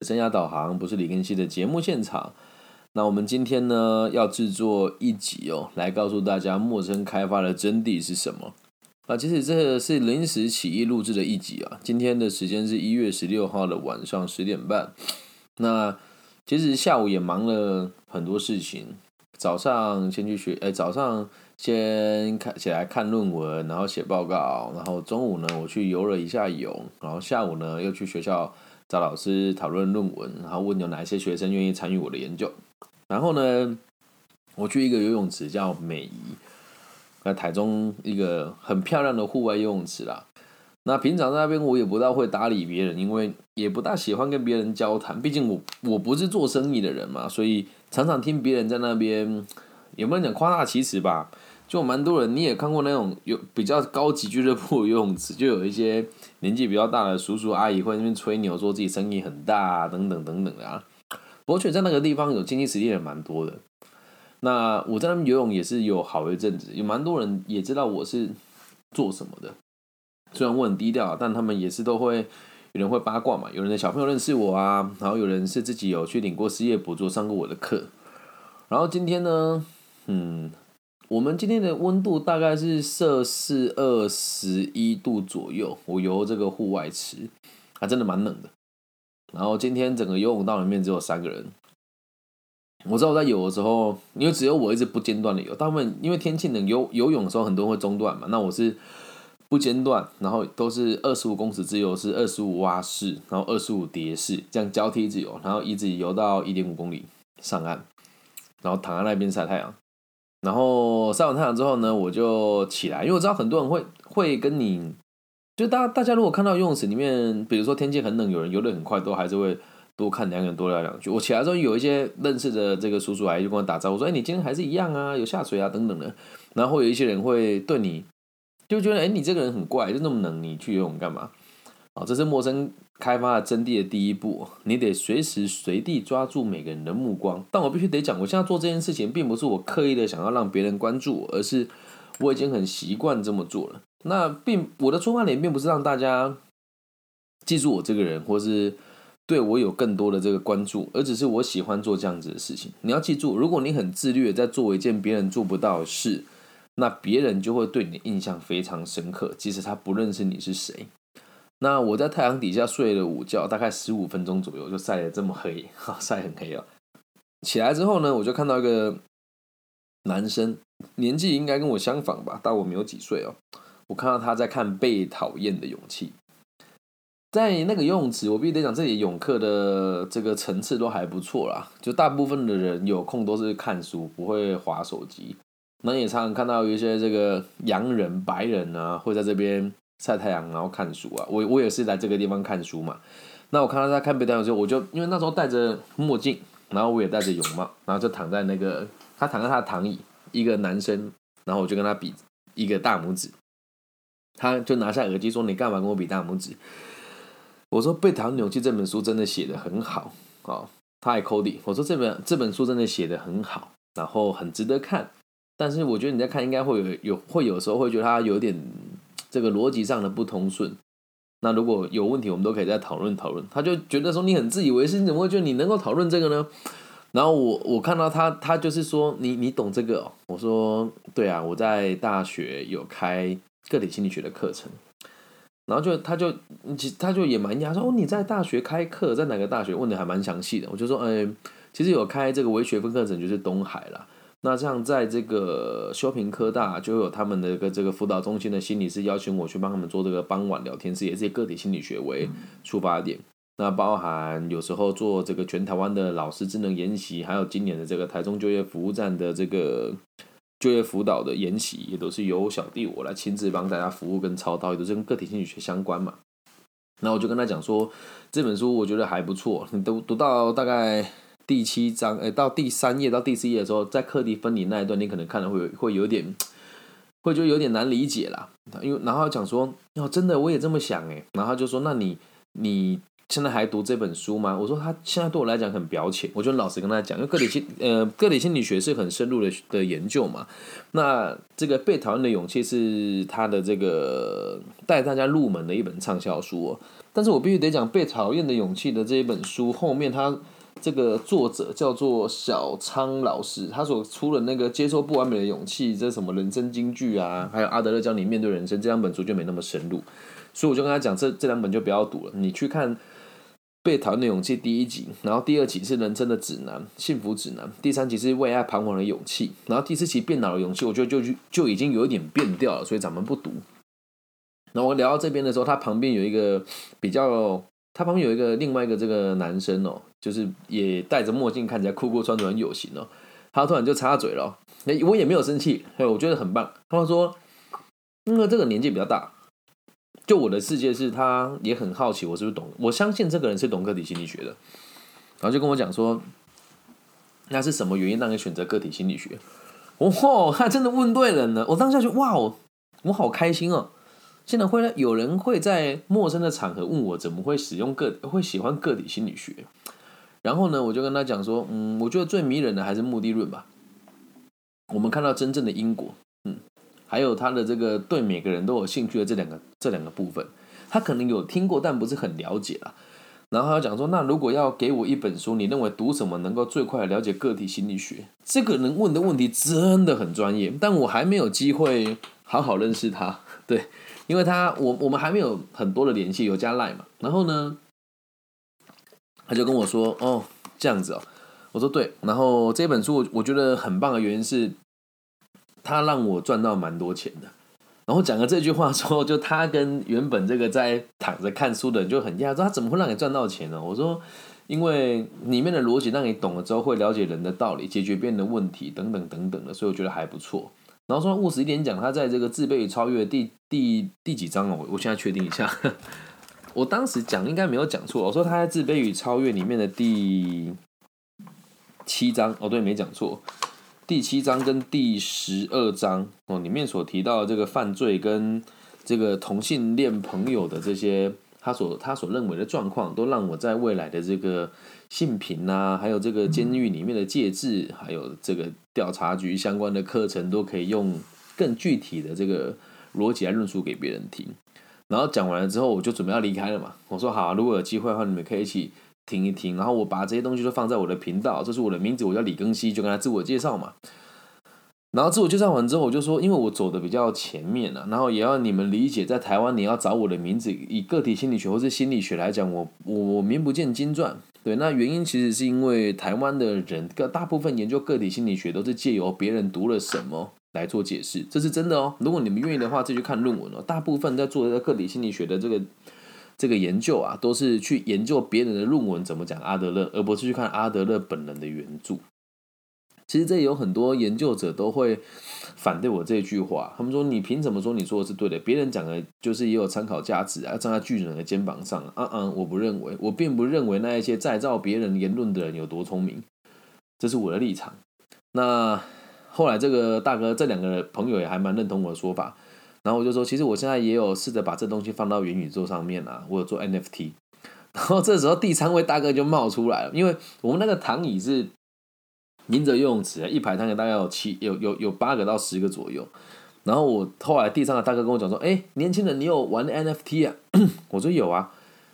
生涯导航不是李根熙的节目现场。那我们今天呢要制作一集哦，来告诉大家陌生开发的真谛是什么啊？其实这是临时起意录制的一集啊。今天的时间是一月十六号的晚上十点半。那其实下午也忙了很多事情，早上先去学，哎，早上先看起来看论文，然后写报告，然后中午呢我去游了一下泳，然后下午呢又去学校。找老师讨论论文，然后问有哪一些学生愿意参与我的研究。然后呢，我去一个游泳池叫美仪，在台中一个很漂亮的户外游泳池啦。那平常在那边我也不大会搭理别人，因为也不大喜欢跟别人交谈。毕竟我我不是做生意的人嘛，所以常常听别人在那边，有没有讲夸大其词吧？就蛮多人，你也看过那种有比较高级俱乐部游泳池，就有一些年纪比较大的叔叔阿姨会在那边吹牛，说自己生意很大啊等等等等的啊。我觉得在那个地方有经济实力也蛮多的。那我在那边游泳也是有好一阵子，有蛮多人也知道我是做什么的。虽然我很低调，但他们也是都会有人会八卦嘛。有人的小朋友认识我啊，然后有人是自己有去领过失业补助，上过我的课。然后今天呢，嗯。我们今天的温度大概是摄氏二十一度左右，我游这个户外池，还真的蛮冷的。然后今天整个游泳道里面只有三个人。我知道我在游的时候，因为只有我一直不间断的游，大部分因为天气冷，游游泳的时候很多人会中断嘛。那我是不间断，然后都是二十五公尺自由是、二十五蛙式，然后二十五蝶式，这样交替自由，然后一直游到一点五公里上岸，然后躺在那边晒太阳。然后晒完太阳之后呢，我就起来，因为我知道很多人会会跟你，就大大家如果看到游泳池里面，比如说天气很冷，有人游得很快，都还是会多看两眼，多聊两句。我起来之后，有一些认识的这个叔叔阿姨就跟我打招呼，说：“哎，你今天还是一样啊，有下水啊，等等的。”然后有一些人会对你，就觉得：“哎，你这个人很怪，就那么冷，你去游泳干嘛？”啊，这是陌生开发的真谛的第一步，你得随时随地抓住每个人的目光。但我必须得讲，我现在做这件事情，并不是我刻意的想要让别人关注我，而是我已经很习惯这么做了。那并我的出发点并不是让大家记住我这个人，或是对我有更多的这个关注，而只是我喜欢做这样子的事情。你要记住，如果你很自律在做一件别人做不到的事，那别人就会对你的印象非常深刻，即使他不认识你是谁。那我在太阳底下睡了午觉，大概十五分钟左右就晒得这么黑，哈，晒很黑啊。起来之后呢，我就看到一个男生，年纪应该跟我相仿吧，大我没有几岁哦。我看到他在看《被讨厌的勇气》。在那个游泳池，我必须得讲，这里泳客的这个层次都还不错啦。就大部分的人有空都是看书，不会划手机。那也常常看到有一些这个洋人、白人啊，会在这边。晒太阳，然后看书啊！我我也是来这个地方看书嘛。那我看到他看《北太阳》时候，我就因为那时候戴着墨镜，然后我也戴着泳帽，然后就躺在那个他躺在他的躺椅，一个男生，然后我就跟他比一个大拇指，他就拿下耳机说：“你干嘛跟我比大拇指？”我说：“《被讨厌勇气》这本书真的写的很好哦。”他还 Cody，我说：“这本这本书真的写的很好，然后很值得看。但是我觉得你在看，应该会有有会有时候会觉得他有点。”这个逻辑上的不通顺，那如果有问题，我们都可以再讨论讨论。他就觉得说你很自以为是，你怎么会觉得你能够讨论这个呢？然后我我看到他，他就是说你你懂这个哦？我说对啊，我在大学有开个体心理学的课程。然后就他就其他就也蛮讶说哦你在大学开课，在哪个大学？问的还蛮详细的。我就说哎，其实有开这个微学分课程，就是东海啦。那像，在这个修平科大就有他们的一个这个辅导中心的心理师邀请我去帮他们做这个傍晚聊天室，也是以个体心理学为出发点。那包含有时候做这个全台湾的老师智能研习，还有今年的这个台中就业服务站的这个就业辅导的研习，也都是由小弟我来亲自帮大家服务跟操刀，也都是跟个体心理学相关嘛。那我就跟他讲说，这本书我觉得还不错，你读读到大概。第七章，诶，到第三页到第四页的时候，在课题分离那一段，你可能看了会会有点，会觉得有点难理解啦。因为然后讲说，哦，真的我也这么想，诶，然后就说，那你你现在还读这本书吗？我说他现在对我来讲很表浅，我就老实跟他讲，因为个体心呃个体心理学是很深入的的研究嘛。那这个被讨厌的勇气是他的这个带大家入门的一本畅销书哦。但是我必须得讲被讨厌的勇气的这一本书后面，他这个作者叫做小昌老师，他所出的那个接受不完美的勇气，这什么人生金句啊，还有阿德勒教你面对人生这两本书就没那么深入。所以我就跟他讲，这这两本就不要读了，你去看《被讨厌的勇气》第一集，然后第二集是人生的指南、幸福指南，第三集是为爱彷徨的勇气，然后第四集变老的勇气，我觉得就就就已经有一点变掉了，所以咱们不读。那我聊到这边的时候，他旁边有一个比较，他旁边有一个另外一个这个男生哦，就是也戴着墨镜，看起来酷酷穿着很有型哦，他突然就插嘴了，哎，我也没有生气，哎，我觉得很棒。他说，因为这个年纪比较大。就我的世界是，他也很好奇我是不是懂，我相信这个人是懂个体心理学的，然后就跟我讲说，那是什么原因让你选择个体心理学？哦，他真的问对人了，我当下就哇哦，我好开心哦！现在会有人会在陌生的场合问我怎么会使用个会喜欢个体心理学，然后呢，我就跟他讲说，嗯，我觉得最迷人的还是目的论吧，我们看到真正的因果。嗯还有他的这个对每个人都有兴趣的这两个这两个部分，他可能有听过，但不是很了解啦。然后他讲说，那如果要给我一本书，你认为读什么能够最快了解个体心理学？这个人问的问题真的很专业，但我还没有机会好好认识他。对，因为他我我们还没有很多的联系，有加赖嘛。然后呢，他就跟我说，哦，这样子哦。我说对。然后这本书我我觉得很棒的原因是。他让我赚到蛮多钱的，然后讲了这句话之后，就他跟原本这个在躺着看书的人就很讶异，说他怎么会让你赚到钱呢？我说，因为里面的逻辑让你懂了之后，会了解人的道理，解决别人的问题等等等等的，所以我觉得还不错。然后说务实一点讲，他在这个自卑与超越第第第几章哦？我我现在确定一下，我当时讲应该没有讲错，我说他在自卑与超越里面的第七章哦，对，没讲错。第七章跟第十二章哦，里面所提到的这个犯罪跟这个同性恋朋友的这些，他所他所认为的状况，都让我在未来的这个性平啊，还有这个监狱里面的戒治，还有这个调查局相关的课程，都可以用更具体的这个逻辑来论述给别人听。然后讲完了之后，我就准备要离开了嘛。我说好，如果有机会的话，你们可以一起。听一听，然后我把这些东西都放在我的频道，这是我的名字，我叫李庚希，就跟他自我介绍嘛。然后自我介绍完之后，我就说，因为我走的比较前面了，然后也要你们理解，在台湾你要找我的名字，以个体心理学或是心理学来讲，我我名不见经传。对，那原因其实是因为台湾的人，个大部分研究个体心理学都是借由别人读了什么来做解释，这是真的哦。如果你们愿意的话，自去看论文哦。大部分在做这个个体心理学的这个。这个研究啊，都是去研究别人的论文怎么讲阿德勒，而不是去看阿德勒本人的原著。其实这有很多研究者都会反对我这句话，他们说你凭什么说你说的是对的？别人讲的就是也有参考价值啊，站在巨人的肩膀上。啊啊，我不认为，我并不认为那一些再造别人言论的人有多聪明，这是我的立场。那后来这个大哥这两个朋友也还蛮认同我的说法。然后我就说，其实我现在也有试着把这东西放到元宇宙上面啊，我有做 NFT。然后这时候第三位大哥就冒出来了，因为我们那个躺椅是明哲游泳池，一排躺椅大概有七有有有八个到十个左右。然后我后来地上的大哥跟我讲说：“哎，年轻人，你有玩 NFT 啊？” 我说：“有啊。”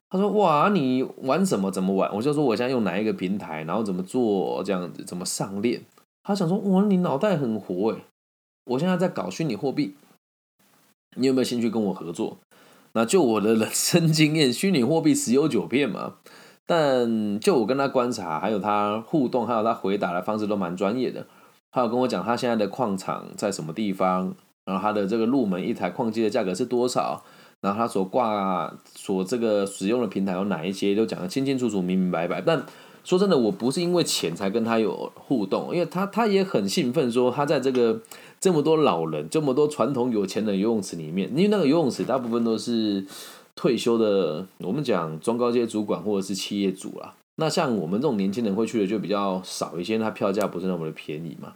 他说：“哇，你玩什么？怎么玩？”我就说：“我现在用哪一个平台，然后怎么做这样子，怎么上链。”他想说：“哇，你脑袋很活诶，我现在在搞虚拟货币。”你有没有兴趣跟我合作？那就我的人生经验，虚拟货币十有九骗嘛。但就我跟他观察，还有他互动，还有他回答的方式都蛮专业的。他有跟我讲他现在的矿场在什么地方，然后他的这个入门一台矿机的价格是多少，然后他所挂所这个使用的平台有哪一些，都讲得清清楚楚、明明白白。但说真的，我不是因为钱才跟他有互动，因为他他也很兴奋，说他在这个。这么多老人，这么多传统有钱的游泳池里面，因为那个游泳池大部分都是退休的，我们讲中高阶主管或者是企业主啦。那像我们这种年轻人会去的就比较少一些，他票价不是那么的便宜嘛。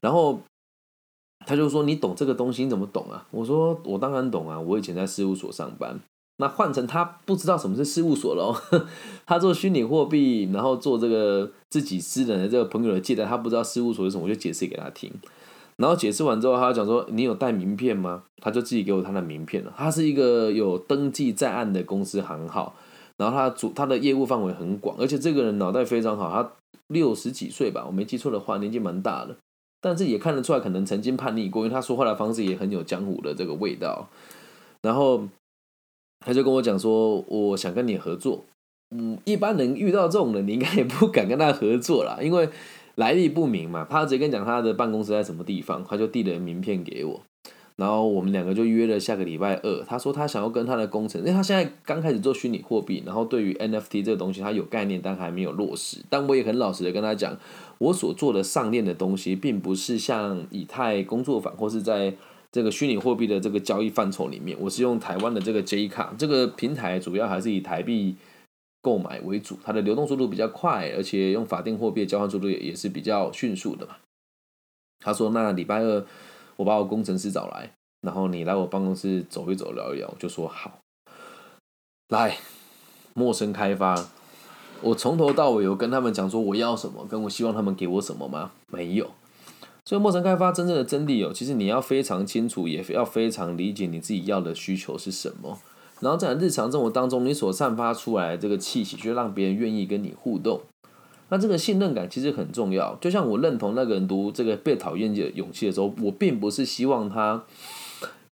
然后他就说：“你懂这个东西，你怎么懂啊？”我说：“我当然懂啊，我以前在事务所上班。那换成他不知道什么是事务所喽，他做虚拟货币，然后做这个自己私人的这个朋友的借贷，他不知道事务所是什么，我就解释给他听。然后解释完之后，他讲说：“你有带名片吗？”他就自己给我他的名片了。他是一个有登记在案的公司行号，然后他主他的业务范围很广，而且这个人脑袋非常好，他六十几岁吧，我没记错的话，年纪蛮大的。但是也看得出来，可能曾经叛逆过，因为他说话的方式也很有江湖的这个味道。然后他就跟我讲说：“我想跟你合作。”嗯，一般人遇到这种人，你应该也不敢跟他合作啦，因为。来历不明嘛，他直接跟讲他的办公室在什么地方，他就递了名片给我，然后我们两个就约了下个礼拜二。他说他想要跟他的工程，因为他现在刚开始做虚拟货币，然后对于 NFT 这个东西他有概念，但还没有落实。但我也很老实的跟他讲，我所做的上链的东西，并不是像以太工作坊或是在这个虚拟货币的这个交易范畴里面，我是用台湾的这个 J 卡这个平台，主要还是以台币。购买为主，它的流动速度比较快，而且用法定货币交换速度也也是比较迅速的嘛。他说：“那礼拜二我把我工程师找来，然后你来我办公室走一走，聊一聊。”就说好。来，陌生开发，我从头到尾有跟他们讲说我要什么，跟我希望他们给我什么吗？没有。所以陌生开发真正的真谛哦，其实你要非常清楚，也要非常理解你自己要的需求是什么。然后在日常生活当中，你所散发出来的这个气息，就让别人愿意跟你互动。那这个信任感其实很重要。就像我认同那个人读这个被讨厌的勇气的时候，我并不是希望他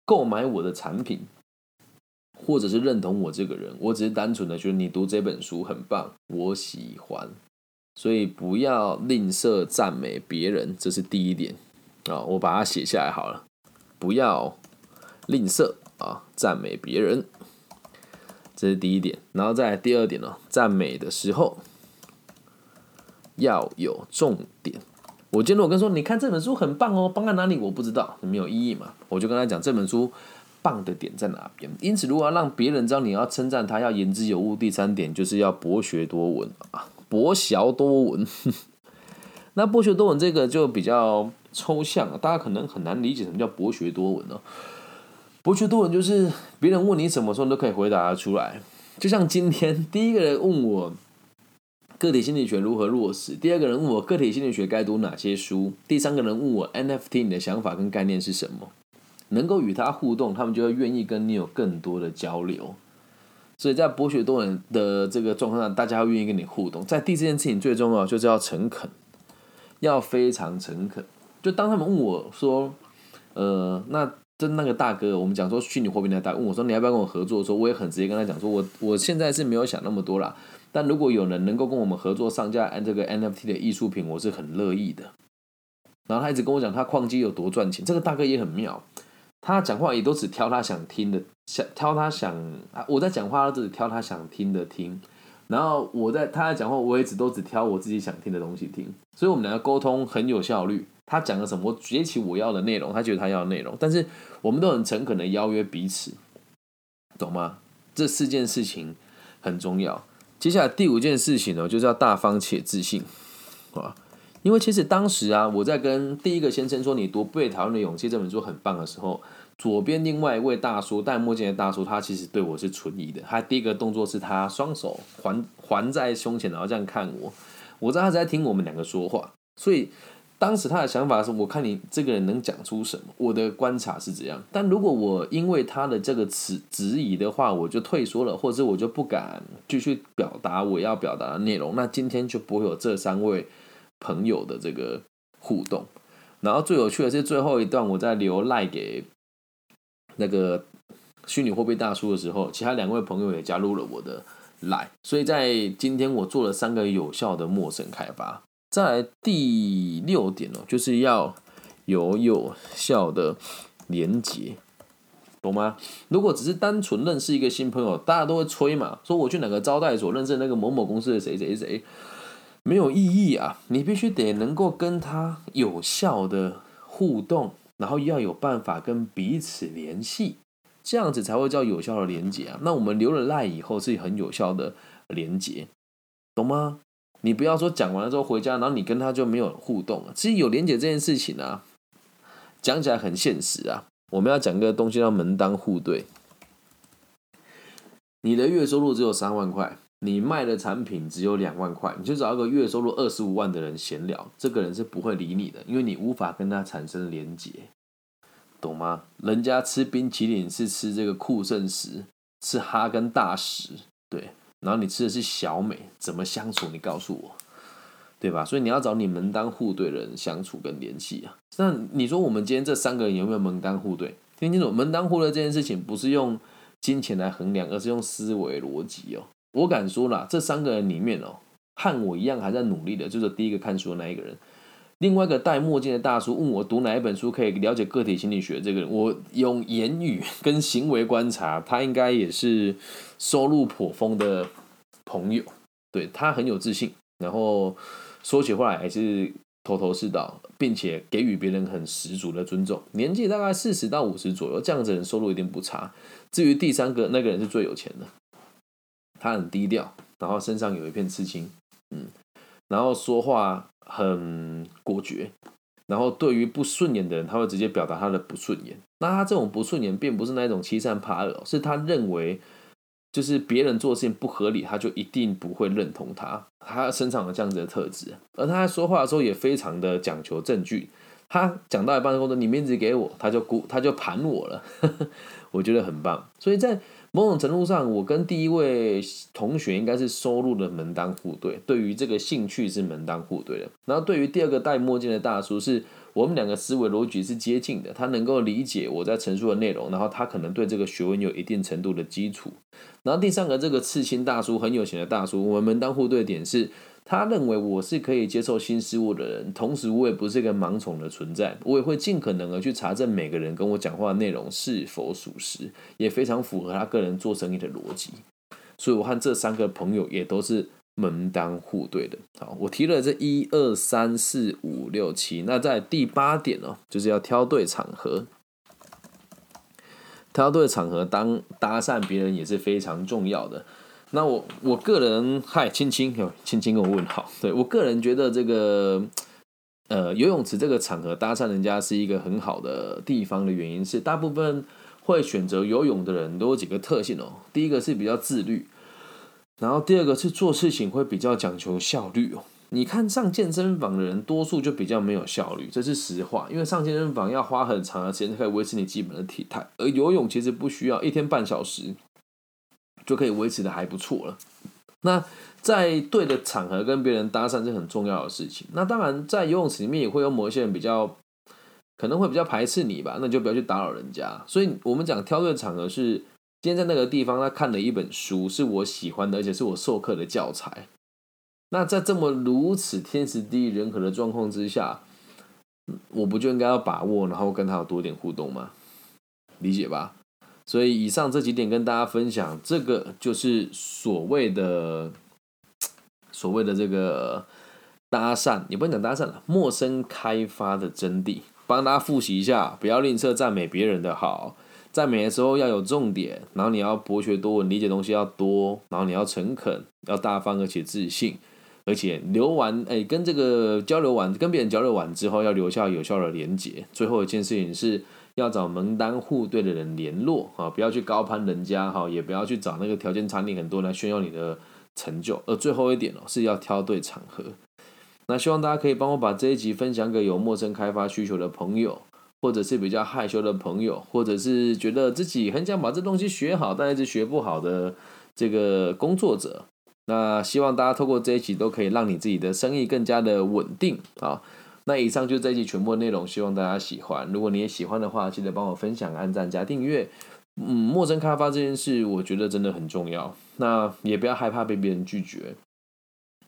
购买我的产品，或者是认同我这个人。我只是单纯的觉得你读这本书很棒，我喜欢。所以不要吝啬赞美别人，这是第一点啊。我把它写下来好了。不要吝啬啊，赞美别人。这是第一点，然后再第二点呢？赞美的时候要有重点。我今天我跟说，你看这本书很棒哦，棒在哪里？我不知道，没有意义嘛。我就跟他讲这本书棒的点在哪边。因此，如果要让别人知道你要称赞他，要言之有物。第三点就是要博学多闻啊，博学多闻。那博学多闻这个就比较抽象了，大家可能很难理解什么叫博学多闻呢？博学多闻就是别人问你什么时候都可以回答出来。就像今天第一个人问我个体心理学如何落实，第二个人问我个体心理学该读哪些书，第三个人问我 NFT 你的想法跟概念是什么。能够与他互动，他们就会愿意跟你有更多的交流。所以在博学多闻的这个状况下，大家会愿意跟你互动。在第四件事情最重要就是要诚恳，要非常诚恳。就当他们问我说，呃，那。就那个大哥，我们讲说虚拟货币那大，问我说你要不要跟我合作的时候，我也很直接跟他讲说，我我现在是没有想那么多啦，但如果有人能够跟我们合作上架按这个 NFT 的艺术品，我是很乐意的。然后他一直跟我讲他矿机有多赚钱，这个大哥也很妙，他讲话也都只挑他想听的，想挑他想啊，我在讲话，他只挑他想听的听。然后我在他在讲话，我也只都只挑我自己想听的东西听，所以我们两个沟通很有效率。他讲了什么，我接起我要的内容，他觉得他要的内容，但是我们都很诚恳的邀约彼此，懂吗？这四件事情很重要。接下来第五件事情呢，就是要大方且自信啊！因为其实当时啊，我在跟第一个先生说你读《被讨厌的勇气》这本书很棒的时候，左边另外一位大叔戴墨镜的大叔，他其实对我是存疑的。他第一个动作是他双手环环在胸前，然后这样看我，我知道他在听我们两个说话，所以。当时他的想法是，我看你这个人能讲出什么。我的观察是这样，但如果我因为他的这个词质疑的话，我就退缩了，或者我就不敢继续表达我要表达的内容，那今天就不会有这三位朋友的这个互动。然后最有趣的是最后一段，我在留赖给那个虚拟货币大叔的时候，其他两位朋友也加入了我的赖，所以在今天我做了三个有效的陌生开发。再来第六点哦，就是要有有效的连接，懂吗？如果只是单纯认识一个新朋友，大家都会吹嘛，说我去哪个招待所认识那个某某公司的谁谁谁，没有意义啊！你必须得能够跟他有效的互动，然后要有办法跟彼此联系，这样子才会叫有效的连接啊。那我们留了赖以后是很有效的连接，懂吗？你不要说讲完了之后回家，然后你跟他就没有互动了。其实有连接这件事情啊，讲起来很现实啊。我们要讲个东西叫门当户对。你的月收入只有三万块，你卖的产品只有两万块，你就找一个月收入二十五万的人闲聊，这个人是不会理你的，因为你无法跟他产生连结，懂吗？人家吃冰淇淋是吃这个酷盛食，吃哈根大使，对，然后你吃的是小美，怎么相处？你告诉我。对吧？所以你要找你门当户对的人相处跟联系啊。那你说我们今天这三个人有没有门当户对？听清楚，门当户对这件事情不是用金钱来衡量，而是用思维逻辑哦。我敢说啦，这三个人里面哦，和我一样还在努力的，就是第一个看书的那一个人。另外一个戴墨镜的大叔问我读哪一本书可以了解个体心理学，这个人我用言语跟行为观察，他应该也是收入颇丰的朋友。对他很有自信，然后。说起话来还是头头是道，并且给予别人很十足的尊重。年纪大概四十到五十左右，这样子人收入一定不差。至于第三个那个人是最有钱的，他很低调，然后身上有一片刺青，嗯，然后说话很果决，然后对于不顺眼的人，他会直接表达他的不顺眼。那他这种不顺眼，并不是那种欺善怕恶，是他认为。就是别人做事情不合理，他就一定不会认同他。他身上有这样子的特质，而他在说话的时候也非常的讲求证据。他讲到一半的时候，你面子给我，他就估他就盘我了。我觉得很棒。所以在某种程度上，我跟第一位同学应该是收入的门当户对，对于这个兴趣是门当户对的。然后对于第二个戴墨镜的大叔是。我们两个思维逻辑是接近的，他能够理解我在陈述的内容，然后他可能对这个学问有一定程度的基础。然后第三个，这个刺青大叔很有钱的大叔，我们门当户对的点是，他认为我是可以接受新事物的人，同时我也不是一个盲从的存在，我也会尽可能的去查证每个人跟我讲话的内容是否属实，也非常符合他个人做生意的逻辑。所以我和这三个朋友也都是。门当户对的，好，我提了这一二三四五六七，那在第八点哦，就是要挑对场合，挑对场合当搭讪别人也是非常重要的。那我我个人，嗨，青青，有青青跟我问好，对我个人觉得这个，呃，游泳池这个场合搭讪人家是一个很好的地方的原因是，大部分会选择游泳的人都有几个特性哦，第一个是比较自律。然后第二个是做事情会比较讲求效率哦。你看上健身房的人，多数就比较没有效率，这是实话。因为上健身房要花很长的时间才可以维持你基本的体态，而游泳其实不需要一天半小时就可以维持的还不错了。那在对的场合跟别人搭讪是很重要的事情。那当然在游泳池里面也会有某一些人比较可能会比较排斥你吧，那就不要去打扰人家。所以我们讲挑对场合是。今天在那个地方，他看了一本书，是我喜欢的，而且是我授课的教材。那在这么如此天时地利人和的状况之下，我不就应该要把握，然后跟他有多点互动吗？理解吧？所以以上这几点跟大家分享，这个就是所谓的所谓的这个搭讪，也不能讲搭讪了，陌生开发的真谛，帮大家复习一下，不要吝啬赞美别人的好。赞美的时候要有重点，然后你要博学多闻，理解东西要多，然后你要诚恳，要大方而且自信，而且留完哎，跟这个交流完，跟别人交流完之后要留下有效的连接。最后一件事情是要找门当户对的人联络啊，不要去高攀人家哈，也不要去找那个条件差你很多来炫耀你的成就。而最后一点哦，是要挑对场合。那希望大家可以帮我把这一集分享给有陌生开发需求的朋友。或者是比较害羞的朋友，或者是觉得自己很想把这东西学好，但一直学不好的这个工作者，那希望大家透过这一集都可以让你自己的生意更加的稳定啊。那以上就这一集全部内容，希望大家喜欢。如果你也喜欢的话，记得帮我分享、按赞、加订阅。嗯，陌生开发这件事，我觉得真的很重要。那也不要害怕被别人拒绝，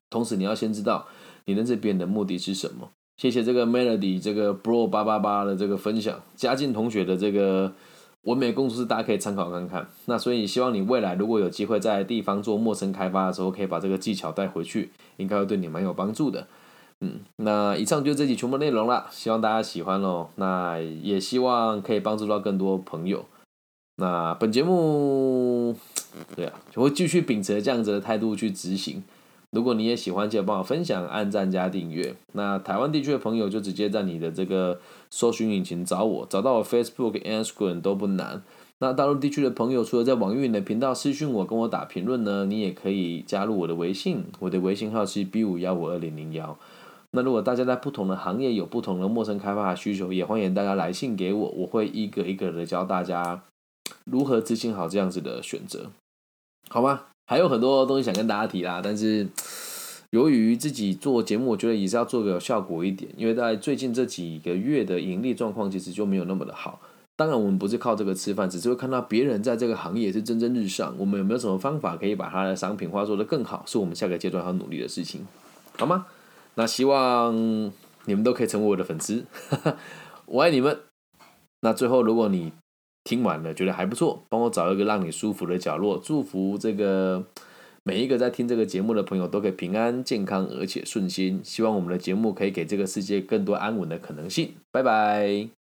同时你要先知道你认识别人的目的是什么。谢谢这个 Melody 这个 Bro 八八八的这个分享，嘉靖同学的这个文美公司，大家可以参考看看。那所以希望你未来如果有机会在地方做陌生开发的时候，可以把这个技巧带回去，应该会对你蛮有帮助的。嗯，那以上就这集全部内容了，希望大家喜欢喽。那也希望可以帮助到更多朋友。那本节目，对啊，就会继续秉持这样子的态度去执行。如果你也喜欢，记得帮我分享、按赞加订阅。那台湾地区的朋友就直接在你的这个搜寻引擎找我，找到我 Facebook、Instagram 都不难。那大陆地区的朋友，除了在网易云的频道私讯我，跟我打评论呢，你也可以加入我的微信，我的微信号是 B 五幺五二零零幺。那如果大家在不同的行业有不同的陌生开发的需求，也欢迎大家来信给我，我会一个一个的教大家如何执行好这样子的选择，好吗？还有很多东西想跟大家提啦，但是由于自己做节目，我觉得也是要做个有效果一点，因为在最近这几个月的盈利状况其实就没有那么的好。当然，我们不是靠这个吃饭，只是会看到别人在这个行业是蒸蒸日上。我们有没有什么方法可以把它的商品化做得更好？是我们下个阶段要努力的事情，好吗？那希望你们都可以成为我的粉丝，我爱你们。那最后，如果你听完了觉得还不错，帮我找一个让你舒服的角落，祝福这个每一个在听这个节目的朋友都可以平安健康而且顺心。希望我们的节目可以给这个世界更多安稳的可能性。拜拜。